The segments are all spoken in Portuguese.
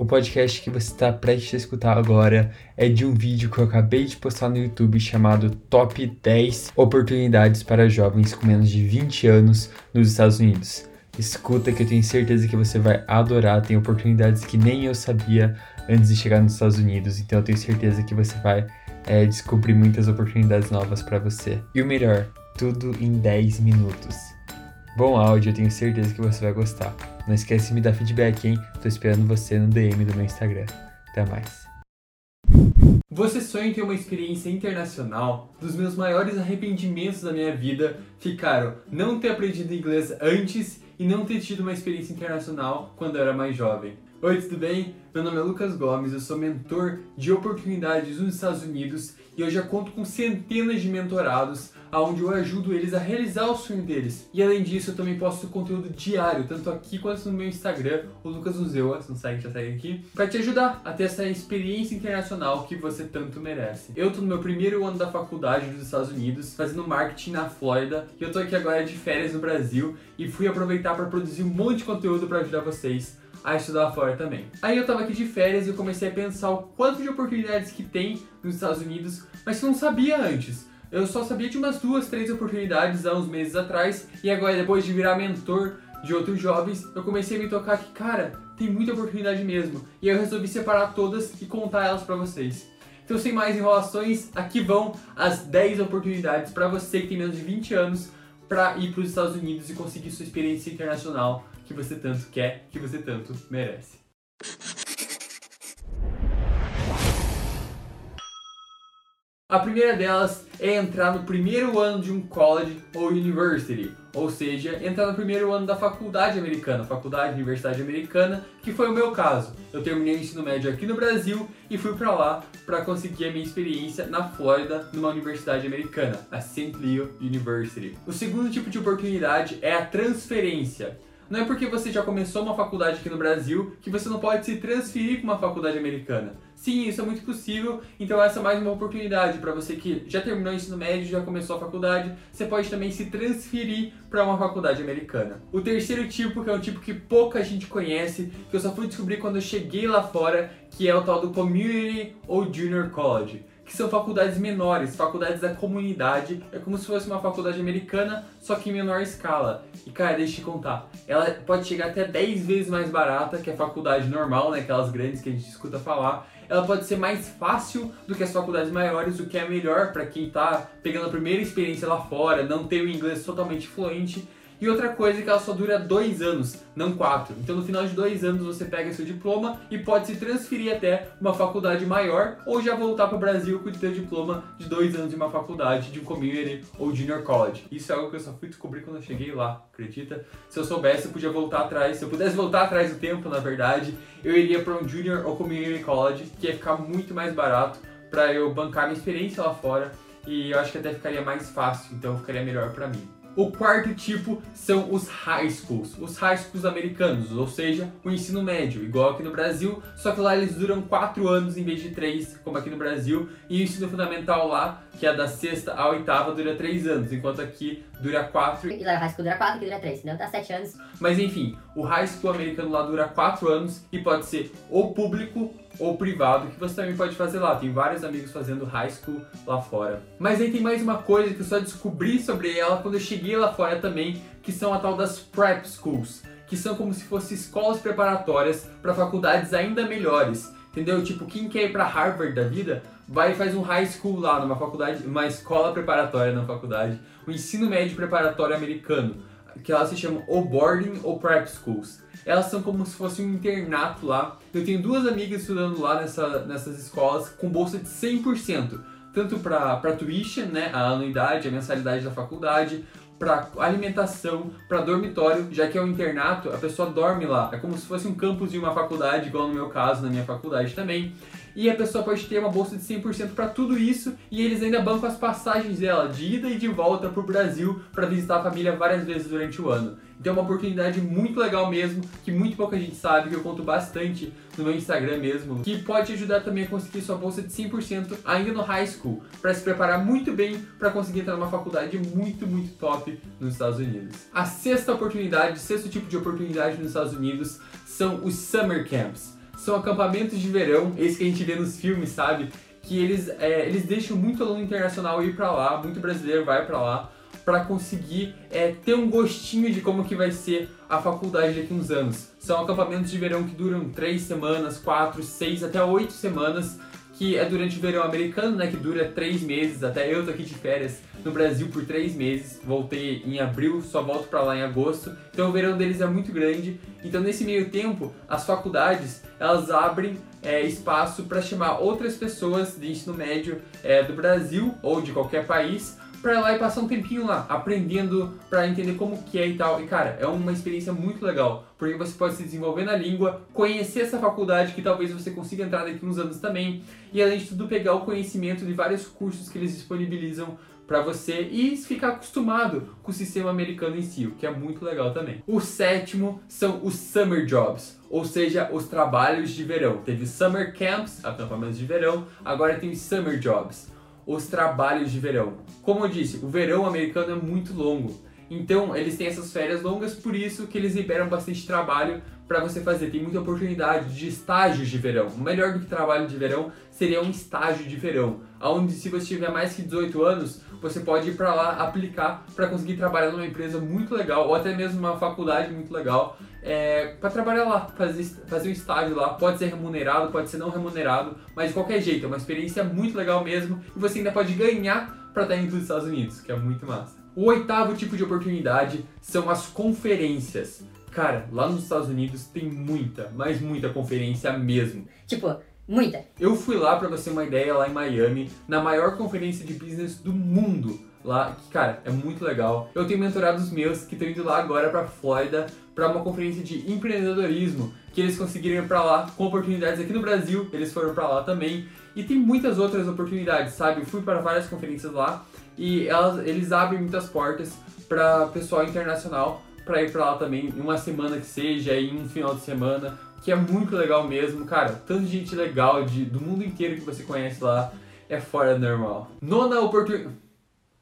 O podcast que você está prestes a escutar agora é de um vídeo que eu acabei de postar no YouTube chamado Top 10 Oportunidades para Jovens com menos de 20 anos nos Estados Unidos. Escuta que eu tenho certeza que você vai adorar, tem oportunidades que nem eu sabia antes de chegar nos Estados Unidos, então eu tenho certeza que você vai é, descobrir muitas oportunidades novas para você. E o melhor, tudo em 10 minutos. Bom áudio, eu tenho certeza que você vai gostar. Não esquece de me dar feedback, hein? Tô esperando você no DM do meu Instagram. Até mais. Você sonha em ter uma experiência internacional? Dos meus maiores arrependimentos da minha vida ficaram não ter aprendido inglês antes e não ter tido uma experiência internacional quando eu era mais jovem. Oi, tudo bem? Meu nome é Lucas Gomes, eu sou mentor de oportunidades nos Estados Unidos e eu já conto com centenas de mentorados onde eu ajudo eles a realizar o sonho deles. E além disso, eu também posto conteúdo diário, tanto aqui quanto no meu Instagram, o Lucas Uzeua, se não segue, já segue aqui, para te ajudar a ter essa experiência internacional que você tanto merece. Eu tô no meu primeiro ano da faculdade dos Estados Unidos, fazendo marketing na Flórida, e eu tô aqui agora de férias no Brasil e fui aproveitar para produzir um monte de conteúdo para ajudar vocês a estudar fora também. Aí eu tava aqui de férias e eu comecei a pensar o quanto de oportunidades que tem nos Estados Unidos, mas que eu não sabia antes. Eu só sabia de umas duas, três oportunidades há uns meses atrás, e agora depois de virar mentor de outros jovens, eu comecei a me tocar que, cara, tem muita oportunidade mesmo. E eu resolvi separar todas e contar elas para vocês. Então, sem mais enrolações, aqui vão as 10 oportunidades para você que tem menos de 20 anos para ir para os Estados Unidos e conseguir sua experiência internacional que você tanto quer, que você tanto merece. A primeira delas é entrar no primeiro ano de um college ou university, ou seja, entrar no primeiro ano da faculdade americana, faculdade universidade americana, que foi o meu caso. Eu terminei o ensino médio aqui no Brasil e fui para lá para conseguir a minha experiência na Flórida, numa universidade americana, a St. Leo University. O segundo tipo de oportunidade é a transferência. Não é porque você já começou uma faculdade aqui no Brasil que você não pode se transferir para uma faculdade americana. Sim, isso é muito possível, então essa é mais uma oportunidade para você que já terminou o ensino médio, já começou a faculdade, você pode também se transferir para uma faculdade americana. O terceiro tipo, que é um tipo que pouca gente conhece, que eu só fui descobrir quando eu cheguei lá fora, que é o tal do Community ou Junior College que são faculdades menores, faculdades da comunidade. É como se fosse uma faculdade americana, só que em menor escala. E cara, deixa eu te contar, ela pode chegar até 10 vezes mais barata que a faculdade normal, né, aquelas grandes que a gente escuta falar. Ela pode ser mais fácil do que as faculdades maiores, o que é melhor para quem está pegando a primeira experiência lá fora, não tem o inglês totalmente fluente e outra coisa é que ela só dura dois anos, não quatro. Então no final de dois anos você pega seu diploma e pode se transferir até uma faculdade maior ou já voltar para o Brasil com o seu diploma de dois anos de uma faculdade, de um community ou junior college. Isso é algo que eu só fui descobrir quando eu cheguei lá, acredita? Se eu soubesse, eu podia voltar atrás. Se eu pudesse voltar atrás do tempo, na verdade, eu iria para um junior ou community college, que ia ficar muito mais barato para eu bancar minha experiência lá fora e eu acho que até ficaria mais fácil, então ficaria melhor para mim. O quarto tipo são os high schools, os high schools americanos, ou seja, o ensino médio, igual aqui no Brasil, só que lá eles duram 4 anos em vez de 3, como aqui no Brasil, e o ensino fundamental lá, que é da sexta à oitava, dura 3 anos, enquanto aqui dura 4. E lá o high school dura 4, aqui dura 3, então dá 7 anos. Mas enfim, o high school americano lá dura 4 anos e pode ser ou público ou privado, que você também pode fazer lá. Tem vários amigos fazendo high school lá fora. Mas aí tem mais uma coisa que eu só descobri sobre ela quando eu cheguei lá fora também, que são a tal das prep schools, que são como se fossem escolas preparatórias para faculdades ainda melhores. Entendeu? Tipo, quem quer ir para Harvard da vida, vai e faz um high school lá, numa faculdade, uma escola preparatória na faculdade, o um ensino médio preparatório americano, que elas se chamam ou boarding ou prep schools elas são como se fosse um internato lá. Eu tenho duas amigas estudando lá nessa, nessas escolas com bolsa de 100%, tanto para tuition, né, a anuidade, a mensalidade da faculdade, para alimentação, para dormitório, já que é um internato, a pessoa dorme lá. É como se fosse um campus de uma faculdade, igual no meu caso, na minha faculdade também e a pessoa pode ter uma bolsa de 100% para tudo isso e eles ainda bancam as passagens dela de ida e de volta para o Brasil para visitar a família várias vezes durante o ano. Então é uma oportunidade muito legal mesmo, que muito pouca gente sabe, que eu conto bastante no meu Instagram mesmo, que pode ajudar também a conseguir sua bolsa de 100% ainda no high school, para se preparar muito bem para conseguir entrar numa faculdade muito, muito top nos Estados Unidos. A sexta oportunidade, sexto tipo de oportunidade nos Estados Unidos são os summer camps. São acampamentos de verão, esse que a gente vê nos filmes, sabe? Que eles, é, eles deixam muito aluno internacional ir para lá, muito brasileiro vai para lá, para conseguir é, ter um gostinho de como que vai ser a faculdade daqui uns anos. São acampamentos de verão que duram três semanas, quatro, seis, até oito semanas, que é durante o verão americano, né, que dura três meses. Até eu tô aqui de férias no Brasil por três meses. Voltei em abril, só volto para lá em agosto. Então o verão deles é muito grande. Então nesse meio tempo, as faculdades elas abrem é, espaço para chamar outras pessoas de ensino médio é, do Brasil ou de qualquer país para ir lá e passar um tempinho lá, aprendendo para entender como que é e tal. E cara, é uma experiência muito legal, porque você pode se desenvolver na língua, conhecer essa faculdade que talvez você consiga entrar daqui uns anos também, e além de tudo pegar o conhecimento de vários cursos que eles disponibilizam para você e ficar acostumado com o sistema americano em si, o que é muito legal também. O sétimo são os summer jobs, ou seja, os trabalhos de verão. Teve summer camps, acampamentos de verão, agora tem os summer jobs os trabalhos de verão. Como eu disse, o verão americano é muito longo. Então, eles têm essas férias longas, por isso que eles liberam bastante trabalho para você fazer. Tem muita oportunidade de estágios de verão. Melhor do que trabalho de verão seria um estágio de verão, onde se você tiver mais que 18 anos, você pode ir para lá aplicar para conseguir trabalhar numa empresa muito legal ou até mesmo uma faculdade muito legal é, para trabalhar lá, fazer, fazer um estágio lá. Pode ser remunerado, pode ser não remunerado, mas de qualquer jeito, é uma experiência muito legal mesmo e você ainda pode ganhar para estar indo dos Estados Unidos, que é muito massa. O oitavo tipo de oportunidade são as conferências. Cara, lá nos Estados Unidos tem muita, mas muita conferência mesmo. Tipo, muita. Eu fui lá para você ter uma ideia lá em Miami, na maior conferência de business do mundo lá, que, cara, é muito legal. Eu tenho mentorados meus que estão indo lá agora para Flórida para uma conferência de empreendedorismo, que eles conseguiram ir para lá com oportunidades aqui no Brasil, eles foram para lá também. E tem muitas outras oportunidades, sabe? Eu fui para várias conferências lá e elas, eles abrem muitas portas para pessoal internacional para ir para lá também, em uma semana que seja, em um final de semana, que é muito legal mesmo, cara. Tanta gente legal de, do mundo inteiro que você conhece lá é fora do normal. Nona oportunidade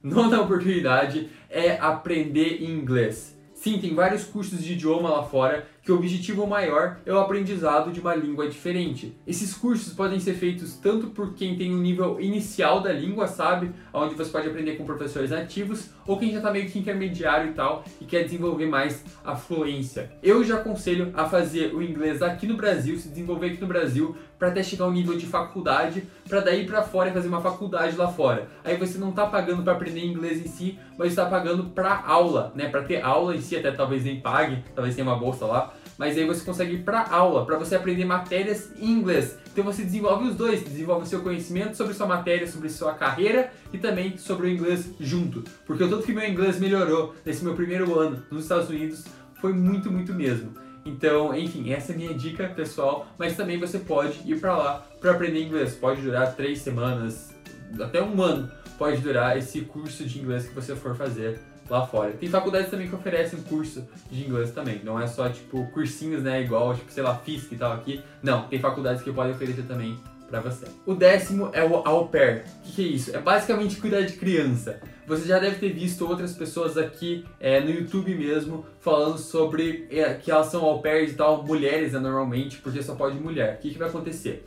Nona oportunidade é aprender inglês. Sim, tem vários cursos de idioma lá fora que o objetivo maior é o aprendizado de uma língua diferente. Esses cursos podem ser feitos tanto por quem tem um nível inicial da língua, sabe? Onde você pode aprender com professores nativos, ou quem já está meio que intermediário e tal e quer desenvolver mais a fluência. Eu já aconselho a fazer o inglês aqui no Brasil, se desenvolver aqui no Brasil, para até chegar ao nível de faculdade, para daí para fora e fazer uma faculdade lá fora. Aí você não está pagando para aprender inglês em si, mas está pagando para aula, né? Para ter aula em si, até talvez nem pague, talvez tenha uma bolsa lá mas aí você consegue ir para aula, para você aprender matérias em inglês. Então você desenvolve os dois, desenvolve o seu conhecimento sobre sua matéria, sobre sua carreira e também sobre o inglês junto. Porque o tanto que meu inglês melhorou nesse meu primeiro ano nos Estados Unidos foi muito, muito mesmo. Então, enfim, essa é a minha dica pessoal, mas também você pode ir para lá para aprender inglês. Pode durar três semanas, até um ano pode durar esse curso de inglês que você for fazer lá fora. Tem faculdades também que oferecem curso de inglês também. Não é só, tipo, cursinhos, né? Igual, tipo, sei lá, FISC e tal aqui. Não, tem faculdades que podem oferecer também para você. O décimo é o au pair. O que, que, é isso? É basicamente cuidar de criança. Você já deve ter visto outras pessoas aqui é, no YouTube mesmo falando sobre é, que elas são au pairs e tal, mulheres né, normalmente, porque só pode mulher. O que, que vai acontecer?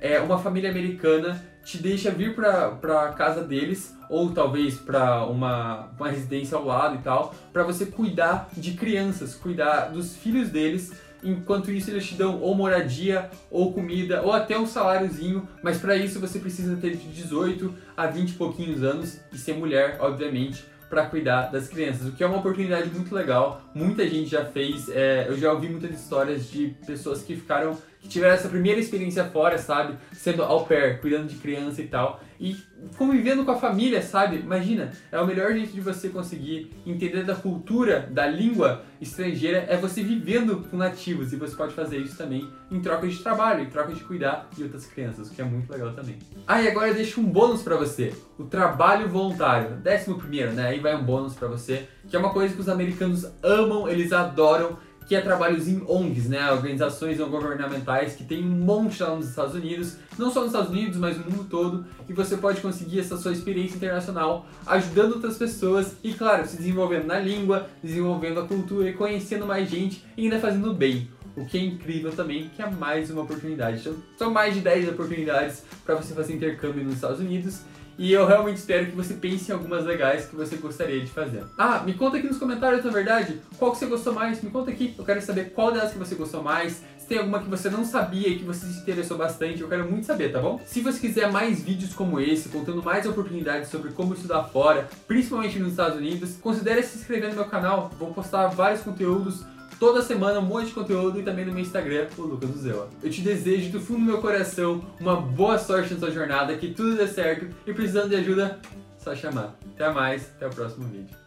É, uma família americana te deixa vir para casa deles ou talvez para uma, uma residência ao lado e tal, para você cuidar de crianças, cuidar dos filhos deles. Enquanto isso, eles te dão ou moradia, ou comida, ou até um saláriozinho, mas para isso você precisa ter de 18 a 20 e pouquinhos anos e ser mulher, obviamente, para cuidar das crianças, o que é uma oportunidade muito legal. Muita gente já fez, é, eu já ouvi muitas histórias de pessoas que ficaram que tiveram essa primeira experiência fora, sabe? Sendo au pair, cuidando de criança e tal. E convivendo com a família, sabe? Imagina, é o melhor jeito de você conseguir entender da cultura, da língua estrangeira, é você vivendo com nativos. E você pode fazer isso também em troca de trabalho, em troca de cuidar de outras crianças, o que é muito legal também. Ah, e agora eu deixo um bônus para você. O trabalho voluntário. Décimo primeiro, né? Aí vai um bônus para você, que é uma coisa que os americanos amam, eles adoram que é trabalhos em ONGs, né, organizações não governamentais, que tem um monte lá nos Estados Unidos, não só nos Estados Unidos, mas no mundo todo, e você pode conseguir essa sua experiência internacional ajudando outras pessoas e, claro, se desenvolvendo na língua, desenvolvendo a cultura e conhecendo mais gente e ainda fazendo bem. o que é incrível também, que é mais uma oportunidade. Então, são mais de 10 oportunidades para você fazer intercâmbio nos Estados Unidos. E eu realmente espero que você pense em algumas legais que você gostaria de fazer. Ah, me conta aqui nos comentários, na verdade, qual que você gostou mais. Me conta aqui, eu quero saber qual delas que você gostou mais. Se tem alguma que você não sabia e que você se interessou bastante, eu quero muito saber, tá bom? Se você quiser mais vídeos como esse, contando mais oportunidades sobre como estudar fora, principalmente nos Estados Unidos, considere se inscrever no meu canal. Vou postar vários conteúdos toda semana um monte de conteúdo e também no meu Instagram, o Lucas Uzela. Eu te desejo do fundo do meu coração uma boa sorte na sua jornada, que tudo dê certo e precisando de ajuda, só chamar. Até mais, até o próximo vídeo.